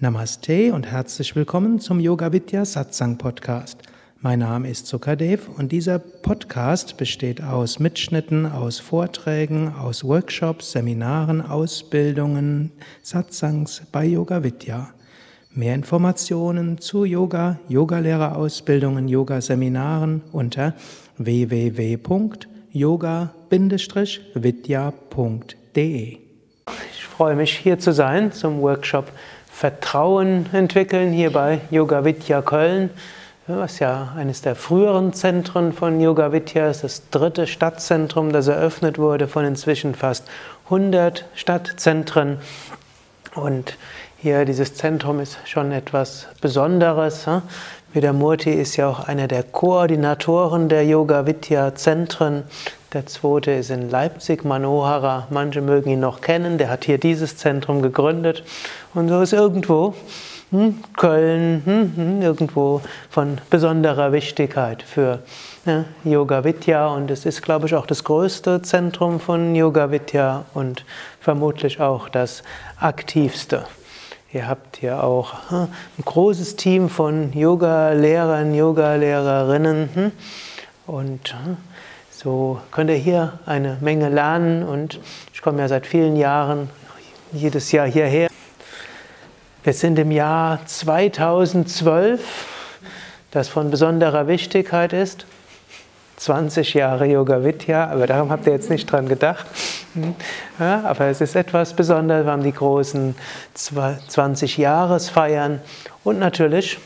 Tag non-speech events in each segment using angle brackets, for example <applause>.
Namaste und herzlich willkommen zum Yoga Vidya Satsang Podcast. Mein Name ist Sukadev und dieser Podcast besteht aus Mitschnitten, aus Vorträgen, aus Workshops, Seminaren, Ausbildungen, Satsangs bei Yoga Vidya. Mehr Informationen zu Yoga, Yogalehrerausbildungen, Yoga-Seminaren unter www.yoga-vidya.de. Ich freue mich hier zu sein zum Workshop Vertrauen entwickeln hier bei Yoga Vidya Köln, was ja eines der früheren Zentren von Yoga Vidya ist, das dritte Stadtzentrum, das eröffnet wurde von inzwischen fast 100 Stadtzentren. Und hier dieses Zentrum ist schon etwas Besonderes. Vidamurti ist ja auch einer der Koordinatoren der Yoga Vidya Zentren. Der zweite ist in Leipzig, Manohara. Manche mögen ihn noch kennen. Der hat hier dieses Zentrum gegründet. Und so ist irgendwo hm, Köln hm, hm, irgendwo von besonderer Wichtigkeit für ja, Yoga Vidya. Und es ist, glaube ich, auch das größte Zentrum von Yoga Vidya und vermutlich auch das aktivste. Ihr habt hier auch hm, ein großes Team von Yoga-Lehrern, Yoga-Lehrerinnen hm. und hm, so könnt ihr hier eine Menge lernen und ich komme ja seit vielen Jahren jedes Jahr hierher. Wir sind im Jahr 2012, das von besonderer Wichtigkeit ist. 20 Jahre Yoga Vidya, aber darum habt ihr jetzt nicht dran gedacht. Ja, aber es ist etwas Besonderes. Wir haben die großen 20-Jahresfeiern und natürlich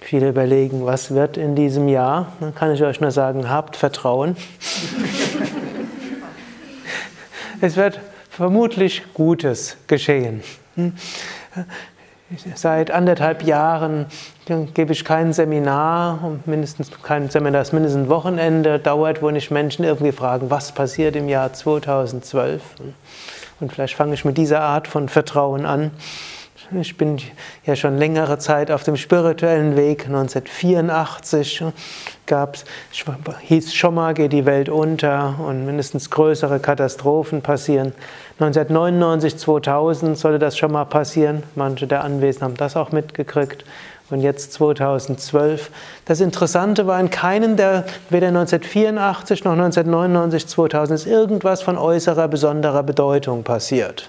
viele überlegen, was wird in diesem Jahr. Dann kann ich euch nur sagen, habt Vertrauen. <laughs> es wird vermutlich Gutes geschehen. Seit anderthalb Jahren gebe ich kein Seminar, mindestens kein Seminar, das mindestens ein Wochenende dauert, wo nicht Menschen irgendwie fragen, was passiert im Jahr 2012. Und vielleicht fange ich mit dieser Art von Vertrauen an. Ich bin ja schon längere Zeit auf dem spirituellen Weg. 1984 gab's, hieß schon mal, geht die Welt unter und mindestens größere Katastrophen passieren. 1999, 2000 sollte das schon mal passieren. Manche der Anwesenden haben das auch mitgekriegt. Und jetzt 2012. Das Interessante war, in keinem der, weder 1984 noch 1999, 2000 ist irgendwas von äußerer besonderer Bedeutung passiert.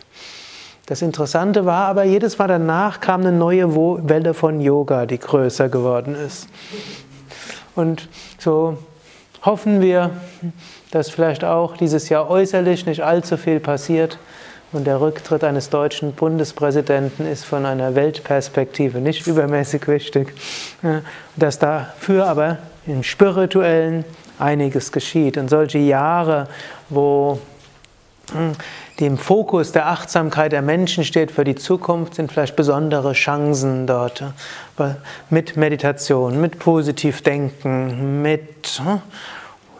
Das Interessante war aber, jedes Mal danach kam eine neue Welle von Yoga, die größer geworden ist. Und so hoffen wir, dass vielleicht auch dieses Jahr äußerlich nicht allzu viel passiert. Und der Rücktritt eines deutschen Bundespräsidenten ist von einer Weltperspektive nicht übermäßig wichtig. Dass dafür aber im Spirituellen einiges geschieht. Und solche Jahre, wo hm, die im Fokus der Achtsamkeit der Menschen steht für die Zukunft, sind vielleicht besondere Chancen dort. Mit Meditation, mit Positivdenken, mit hm,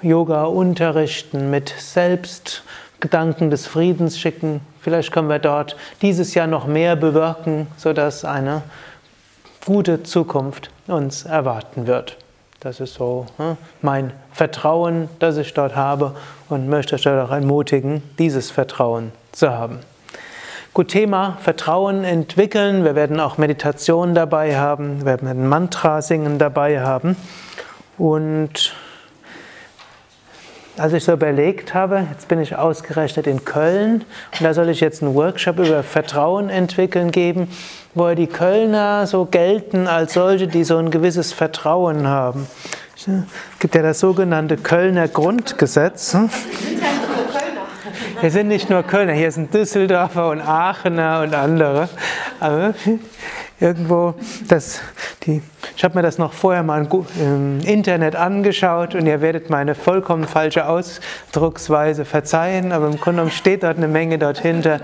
Yoga-Unterrichten, mit Selbstgedanken des Friedens schicken. Vielleicht können wir dort dieses Jahr noch mehr bewirken, sodass eine gute Zukunft uns erwarten wird. Das ist so hm, mein Vertrauen, das ich dort habe und möchte euch auch ermutigen, dieses Vertrauen zu haben. Gut, Thema Vertrauen entwickeln. Wir werden auch Meditation dabei haben, wir werden ein Mantra singen dabei haben. Und als ich so überlegt habe, jetzt bin ich ausgerechnet in Köln und da soll ich jetzt einen Workshop über Vertrauen entwickeln geben, wo die Kölner so gelten als solche, die so ein gewisses Vertrauen haben. Es gibt ja das sogenannte Kölner Grundgesetz. Hier sind nicht nur Kölner, hier sind Düsseldorfer und Aachener und andere. Aber irgendwo, das, die, ich habe mir das noch vorher mal im Internet angeschaut und ihr werdet meine vollkommen falsche Ausdrucksweise verzeihen, aber im Grunde genommen steht dort eine Menge dort hinter.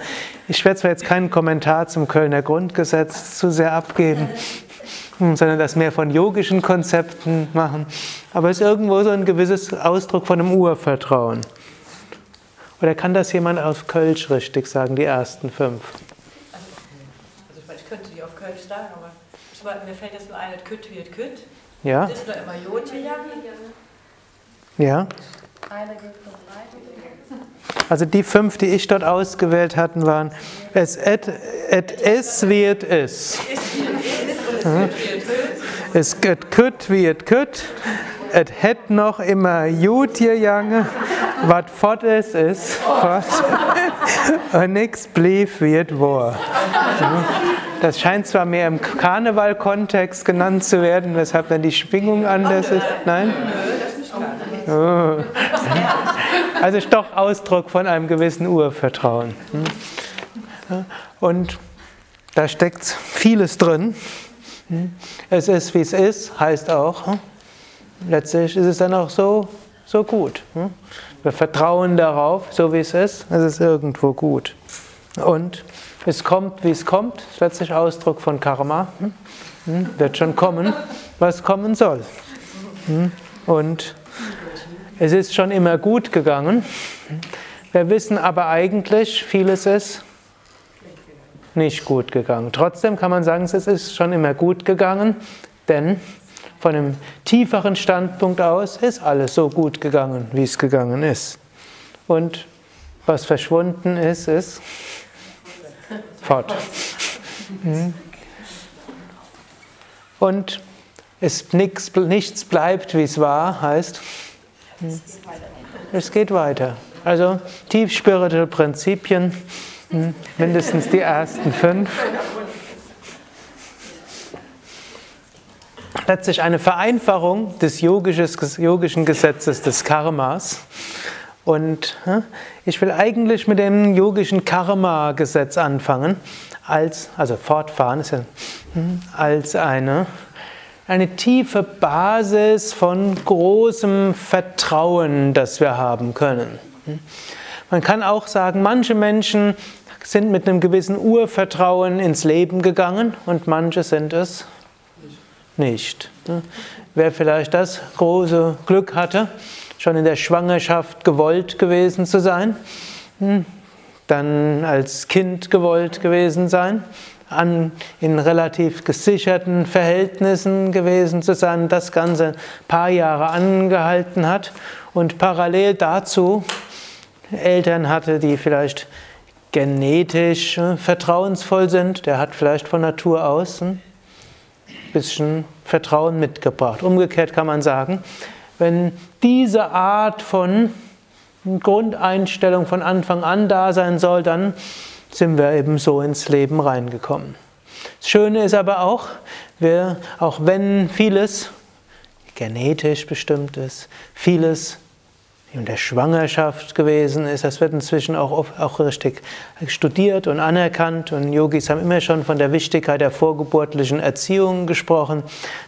Ich werde zwar jetzt keinen Kommentar zum Kölner Grundgesetz zu sehr abgeben, hm, sondern das mehr von yogischen Konzepten machen, aber es ist irgendwo so ein gewisses Ausdruck von einem Urvertrauen. Oder kann das jemand auf Kölsch richtig sagen, die ersten fünf? könnte die auf Kölsch sagen, aber ich, mir fällt jetzt nur ein, Kütt wird Kütt. Ja. Das ist nur immer Jod. Ja. Also die fünf, die ich dort ausgewählt hatte, waren es et, et es wie es ist. Es geht kütt wie es kütt. Et het noch immer gut gegangen. Was fort es ist, fort. <laughs> Und nix blieb es war. Das scheint zwar mehr im Karneval-Kontext genannt zu werden, weshalb dann die Schwingung anders ist. Nein? Oh. Also ist doch Ausdruck von einem gewissen Urvertrauen. Und da steckt vieles drin. Es ist, wie es ist, heißt auch, letztlich ist es dann auch so, so gut. Wir vertrauen darauf, so wie es ist, es ist irgendwo gut. Und es kommt, wie es kommt, ist letztlich Ausdruck von Karma. Wird schon kommen, was kommen soll. Und es ist schon immer gut gegangen. Wir wissen aber eigentlich, vieles ist nicht gut gegangen. Trotzdem kann man sagen, es ist schon immer gut gegangen, denn von einem tieferen Standpunkt aus ist alles so gut gegangen, wie es gegangen ist. Und was verschwunden ist, ist fort. Hm. Und es nichts, nichts bleibt, wie es war, heißt, es geht weiter. Also tief spirituelle Prinzipien, hm, mindestens die ersten fünf. Letztlich eine Vereinfachung des yogischen Gesetzes des Karmas. Und hm, ich will eigentlich mit dem yogischen Karma-Gesetz anfangen, als, also fortfahren, hm, als eine eine tiefe Basis von großem Vertrauen, das wir haben können. Man kann auch sagen, manche Menschen sind mit einem gewissen Urvertrauen ins Leben gegangen und manche sind es nicht. Wer vielleicht das große Glück hatte, schon in der Schwangerschaft gewollt gewesen zu sein, dann als Kind gewollt gewesen sein, an, in relativ gesicherten Verhältnissen gewesen zu sein, das Ganze ein paar Jahre angehalten hat und parallel dazu Eltern hatte, die vielleicht genetisch äh, vertrauensvoll sind, der hat vielleicht von Natur aus ein bisschen Vertrauen mitgebracht. Umgekehrt kann man sagen, wenn diese Art von Grundeinstellung von Anfang an da sein soll, dann sind wir eben so ins Leben reingekommen. Das Schöne ist aber auch, wir, auch wenn vieles genetisch bestimmt ist, vieles in der Schwangerschaft gewesen ist, das wird inzwischen auch, auch richtig studiert und anerkannt und Yogis haben immer schon von der Wichtigkeit der vorgeburtlichen Erziehung gesprochen.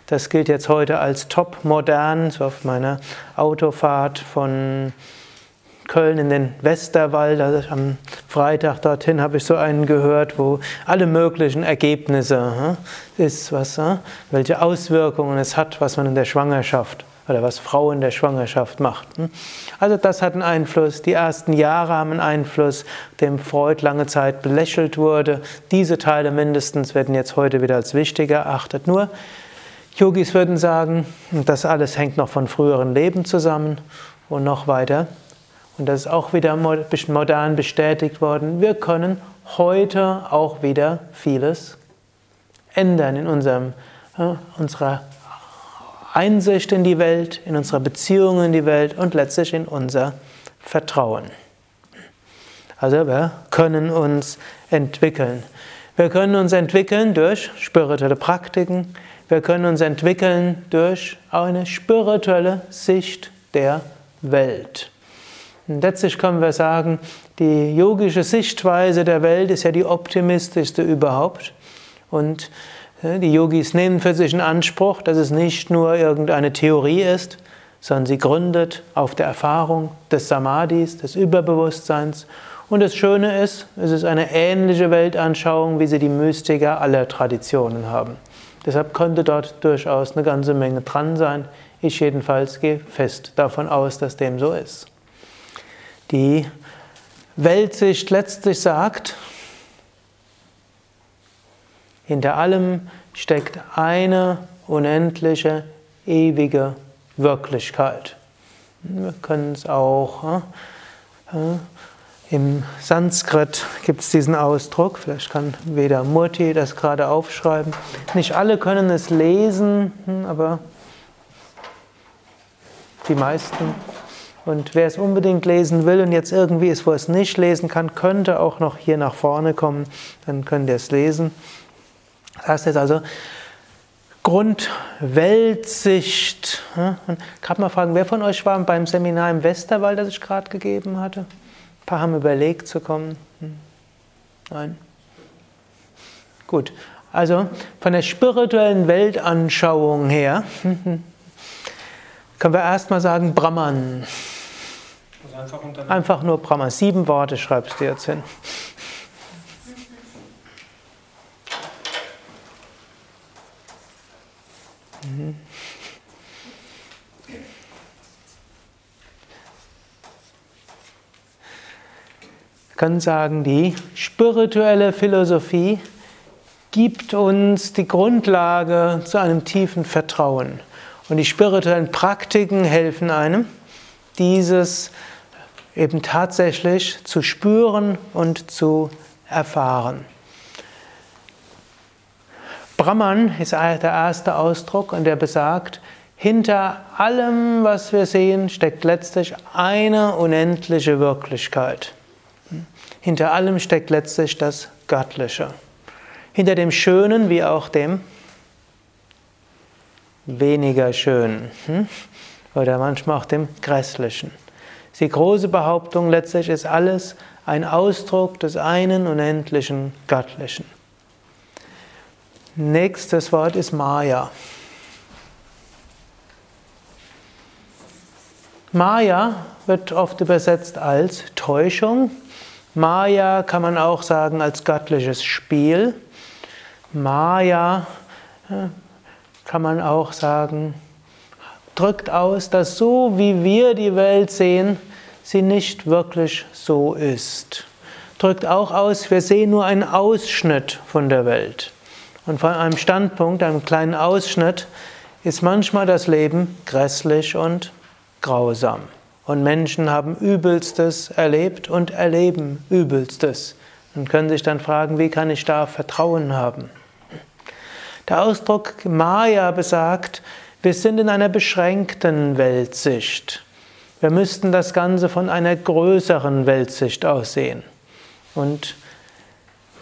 Das gilt jetzt heute als top modern, so auf meiner Autofahrt von Köln in den Westerwald. Also am Freitag dorthin habe ich so einen gehört, wo alle möglichen Ergebnisse hm, ist, was, hm, welche Auswirkungen es hat, was man in der Schwangerschaft oder was Frau in der Schwangerschaft macht. Hm. Also das hat einen Einfluss. Die ersten Jahre haben einen Einfluss, dem Freud lange Zeit belächelt wurde. Diese Teile mindestens werden jetzt heute wieder als wichtig erachtet. Nur Yogis würden sagen, das alles hängt noch von früheren Leben zusammen und noch weiter. Und das ist auch wieder modern bestätigt worden. Wir können heute auch wieder vieles ändern in unserem, äh, unserer Einsicht in die Welt, in unserer Beziehung in die Welt und letztlich in unser Vertrauen. Also wir können uns entwickeln. Wir können uns entwickeln durch spirituelle Praktiken. Wir können uns entwickeln durch eine spirituelle Sicht der Welt. Und letztlich können wir sagen, die yogische Sichtweise der Welt ist ja die optimistischste überhaupt. Und die Yogis nehmen für sich in Anspruch, dass es nicht nur irgendeine Theorie ist, sondern sie gründet auf der Erfahrung des Samadhis, des Überbewusstseins. Und das Schöne ist, es ist eine ähnliche Weltanschauung, wie sie die Mystiker aller Traditionen haben. Deshalb könnte dort durchaus eine ganze Menge dran sein. Ich jedenfalls gehe fest davon aus, dass dem so ist. Die Weltsicht letztlich sagt, hinter allem steckt eine unendliche, ewige Wirklichkeit. Wir können es auch. Im Sanskrit gibt es diesen Ausdruck, vielleicht kann Veda Murti das gerade aufschreiben. Nicht alle können es lesen, hm, aber die meisten. Und wer es unbedingt lesen will und jetzt irgendwie ist, wo es nicht lesen kann, könnte auch noch hier nach vorne kommen, dann könnt ihr es lesen. Das heißt jetzt also, Grundweltsicht. Gerade mal fragen, wer von euch war beim Seminar im Westerwald, das ich gerade gegeben hatte? Ein paar haben überlegt zu kommen. Hm. Nein? Gut. Also von der spirituellen Weltanschauung her können wir erstmal sagen Brahman. Also einfach, einfach nur Brahman. Sieben Worte schreibst du jetzt hin. Mhm. kann sagen, die spirituelle Philosophie gibt uns die Grundlage zu einem tiefen Vertrauen. Und die spirituellen Praktiken helfen einem, dieses eben tatsächlich zu spüren und zu erfahren. Brahman ist der erste Ausdruck und der besagt, hinter allem, was wir sehen, steckt letztlich eine unendliche Wirklichkeit. Hinter allem steckt letztlich das Göttliche. Hinter dem Schönen wie auch dem weniger Schönen hm? oder manchmal auch dem Grässlichen. Die große Behauptung letztlich ist alles ein Ausdruck des einen unendlichen Göttlichen. Nächstes Wort ist Maya. Maya wird oft übersetzt als Täuschung. Maya kann man auch sagen als göttliches Spiel. Maya kann man auch sagen, drückt aus, dass so wie wir die Welt sehen, sie nicht wirklich so ist. Drückt auch aus, wir sehen nur einen Ausschnitt von der Welt. Und von einem Standpunkt, einem kleinen Ausschnitt, ist manchmal das Leben grässlich und grausam. Und Menschen haben Übelstes erlebt und erleben Übelstes und können sich dann fragen, wie kann ich da Vertrauen haben? Der Ausdruck Maya besagt, wir sind in einer beschränkten Weltsicht. Wir müssten das Ganze von einer größeren Weltsicht aussehen. Und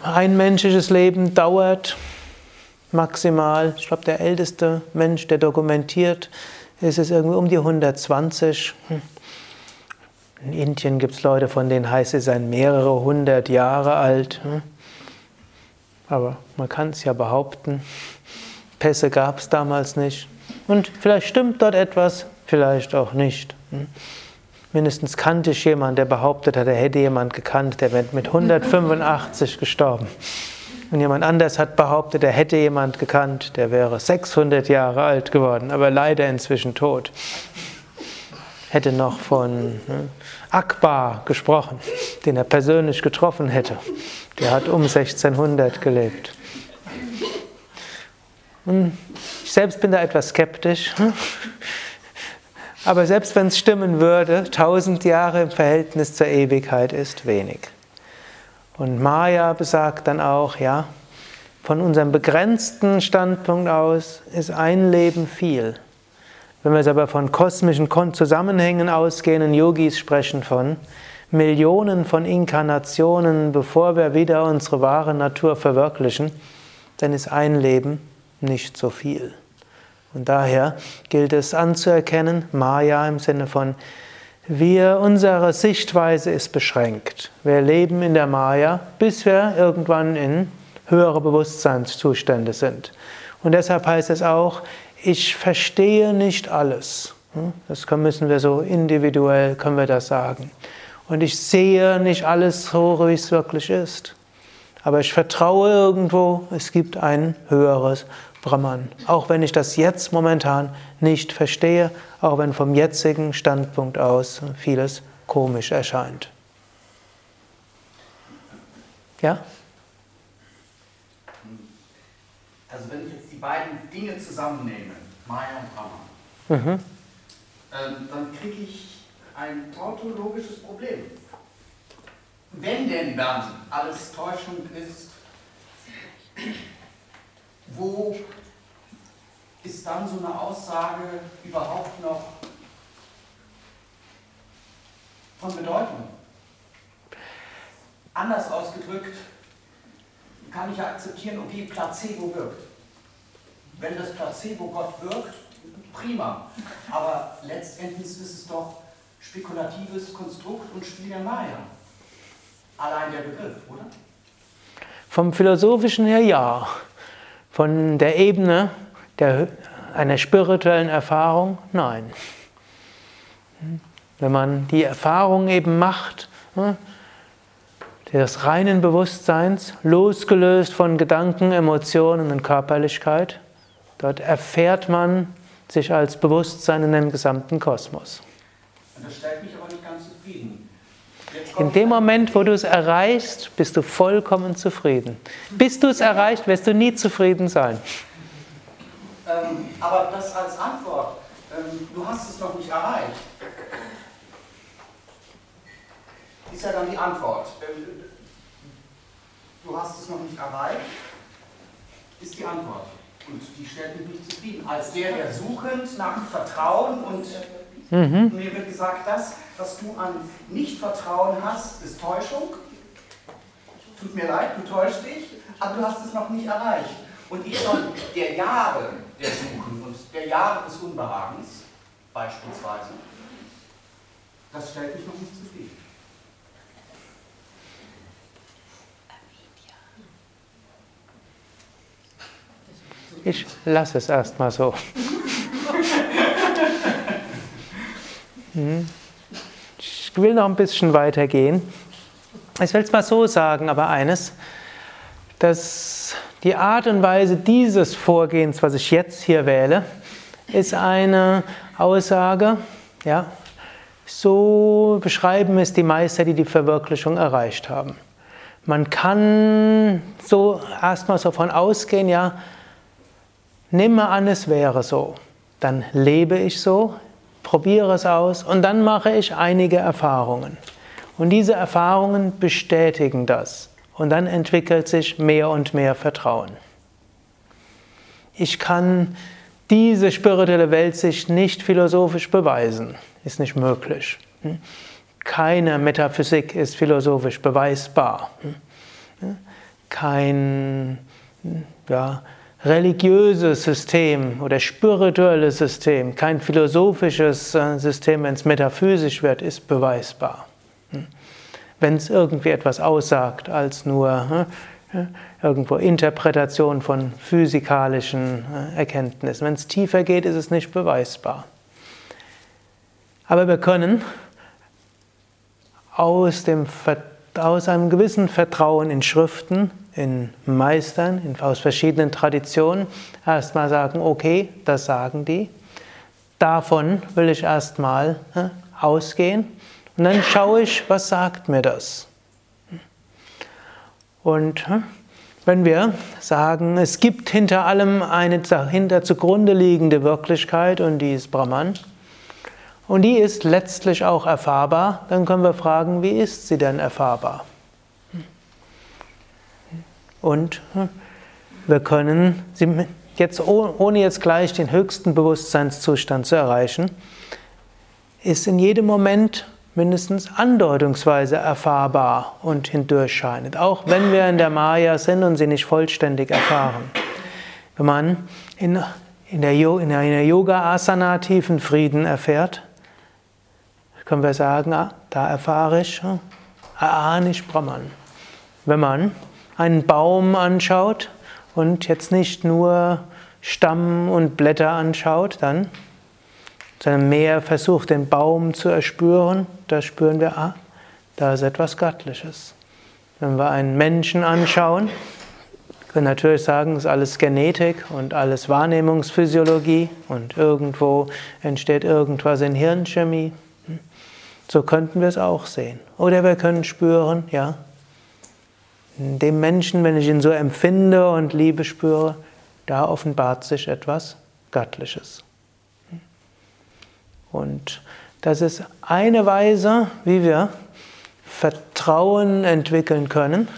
ein menschliches Leben dauert maximal. Ich glaube, der älteste Mensch, der dokumentiert, ist es irgendwie um die 120. Hm. In Indien gibt es Leute, von denen heißt es, sie seien mehrere hundert Jahre alt. Hm. Aber man kann es ja behaupten. Pässe gab es damals nicht. Und vielleicht stimmt dort etwas, vielleicht auch nicht. Hm. Mindestens kannte ich jemanden, der behauptet hat, er hätte jemanden gekannt, der wäre mit 185 gestorben. Und jemand anders hat behauptet, er hätte jemand gekannt, der wäre 600 Jahre alt geworden, aber leider inzwischen tot. Hätte noch von ne, Akbar gesprochen, den er persönlich getroffen hätte. Der hat um 1600 gelebt. Und ich selbst bin da etwas skeptisch. Aber selbst wenn es stimmen würde, 1000 Jahre im Verhältnis zur Ewigkeit ist wenig. Und Maya besagt dann auch, ja, von unserem begrenzten Standpunkt aus ist ein Leben viel. Wenn wir es aber von kosmischen Zusammenhängen ausgehen, und Yogis sprechen von Millionen von Inkarnationen, bevor wir wieder unsere wahre Natur verwirklichen, dann ist ein Leben nicht so viel. Und daher gilt es anzuerkennen, Maya im Sinne von wir, unsere Sichtweise ist beschränkt. Wir leben in der Maya, bis wir irgendwann in höhere Bewusstseinszustände sind. Und deshalb heißt es auch, ich verstehe nicht alles. Hm? Das müssen wir so individuell, können wir das sagen. Und ich sehe nicht alles so, wie es wirklich ist. Aber ich vertraue irgendwo, es gibt ein höheres Brahman. Auch wenn ich das jetzt momentan nicht verstehe, auch wenn vom jetzigen Standpunkt aus vieles komisch erscheint. Ja? Also wenn ich jetzt die beiden Dinge zusammennehme, Maya und Brahman, mhm. ähm, dann kriege ich ein tautologisches Problem. Wenn denn dann alles Täuschung ist, wo ist dann so eine Aussage überhaupt noch von Bedeutung? Anders ausgedrückt, kann ich ja akzeptieren, okay, Placebo wirkt. Wenn das Placebo Gott wirkt, prima. Aber letztendlich ist es doch spekulatives Konstrukt und Spiel der Maya. Allein der Begriff, oder? Vom philosophischen her ja. Von der Ebene der, einer spirituellen Erfahrung nein. Wenn man die Erfahrung eben macht, ne, des reinen Bewusstseins, losgelöst von Gedanken, Emotionen und Körperlichkeit, dort erfährt man sich als Bewusstsein in dem gesamten Kosmos. Das stellt mich aber nicht ganz zufrieden. In dem Moment, wo du es erreichst, bist du vollkommen zufrieden. Bis du es erreicht, wirst du nie zufrieden sein. Ähm, aber das als Antwort, ähm, du hast es noch nicht erreicht, ist ja dann die Antwort. Ähm, du hast es noch nicht erreicht, ist die Antwort. Und die stellt mich nicht zufrieden. Als der, der suchend nach Vertrauen und mhm. mir wird gesagt, das, was du an Nichtvertrauen hast, ist Täuschung. Tut mir leid, du täuschst dich, aber du hast es noch nicht erreicht. Und ich schon der Jahre der Suchen und der Jahre des Unbehagens, beispielsweise, das stellt mich noch nicht zufrieden. Ich lasse es erstmal so. <laughs> Hm. Ich will noch ein bisschen weitergehen. Ich will es mal so sagen, aber eines, dass die Art und Weise dieses Vorgehens, was ich jetzt hier wähle, ist eine Aussage, ja, so beschreiben es die Meister, die die Verwirklichung erreicht haben. Man kann so erstmal so von ausgehen, ja, Nehme an, es wäre so. Dann lebe ich so, probiere es aus und dann mache ich einige Erfahrungen. Und diese Erfahrungen bestätigen das. Und dann entwickelt sich mehr und mehr Vertrauen. Ich kann diese spirituelle Welt sich nicht philosophisch beweisen. Ist nicht möglich. Hm? Keine Metaphysik ist philosophisch beweisbar. Hm? Kein, ja, religiöses System oder spirituelles System, kein philosophisches äh, System, wenn es metaphysisch wird, ist beweisbar. Hm? Wenn es irgendwie etwas aussagt als nur hm, irgendwo Interpretation von physikalischen äh, Erkenntnissen. Wenn es tiefer geht, ist es nicht beweisbar. Aber wir können aus, dem, aus einem gewissen Vertrauen in Schriften in Meistern aus verschiedenen Traditionen erstmal sagen, okay, das sagen die. Davon will ich erstmal äh, ausgehen und dann schaue ich, was sagt mir das. Und äh, wenn wir sagen, es gibt hinter allem eine dahinter zugrunde liegende Wirklichkeit und die ist Brahman, und die ist letztlich auch erfahrbar, dann können wir fragen, wie ist sie denn erfahrbar? Und hm, wir können jetzt, ohne jetzt gleich den höchsten Bewusstseinszustand zu erreichen, ist in jedem Moment mindestens andeutungsweise erfahrbar und hindurchscheinend, auch wenn wir in der Maya sind und sie nicht vollständig erfahren. Wenn man in, in der, in einer Yoga-Asana tiefen Frieden erfährt, können wir sagen, ah, da erfahre ich, ah, ahne ich Brahman. Wenn man einen Baum anschaut und jetzt nicht nur Stamm und Blätter anschaut, dann, sondern mehr versucht, den Baum zu erspüren, da spüren wir, ah, da ist etwas Göttliches. Wenn wir einen Menschen anschauen, können wir natürlich sagen, es ist alles Genetik und alles Wahrnehmungsphysiologie und irgendwo entsteht irgendwas in Hirnchemie. So könnten wir es auch sehen. Oder wir können spüren, ja, dem Menschen, wenn ich ihn so empfinde und Liebe spüre, da offenbart sich etwas Göttliches. Und das ist eine Weise, wie wir Vertrauen entwickeln können,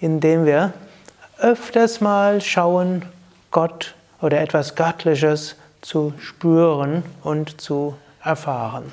indem wir öfters mal schauen, Gott oder etwas Göttliches zu spüren und zu erfahren.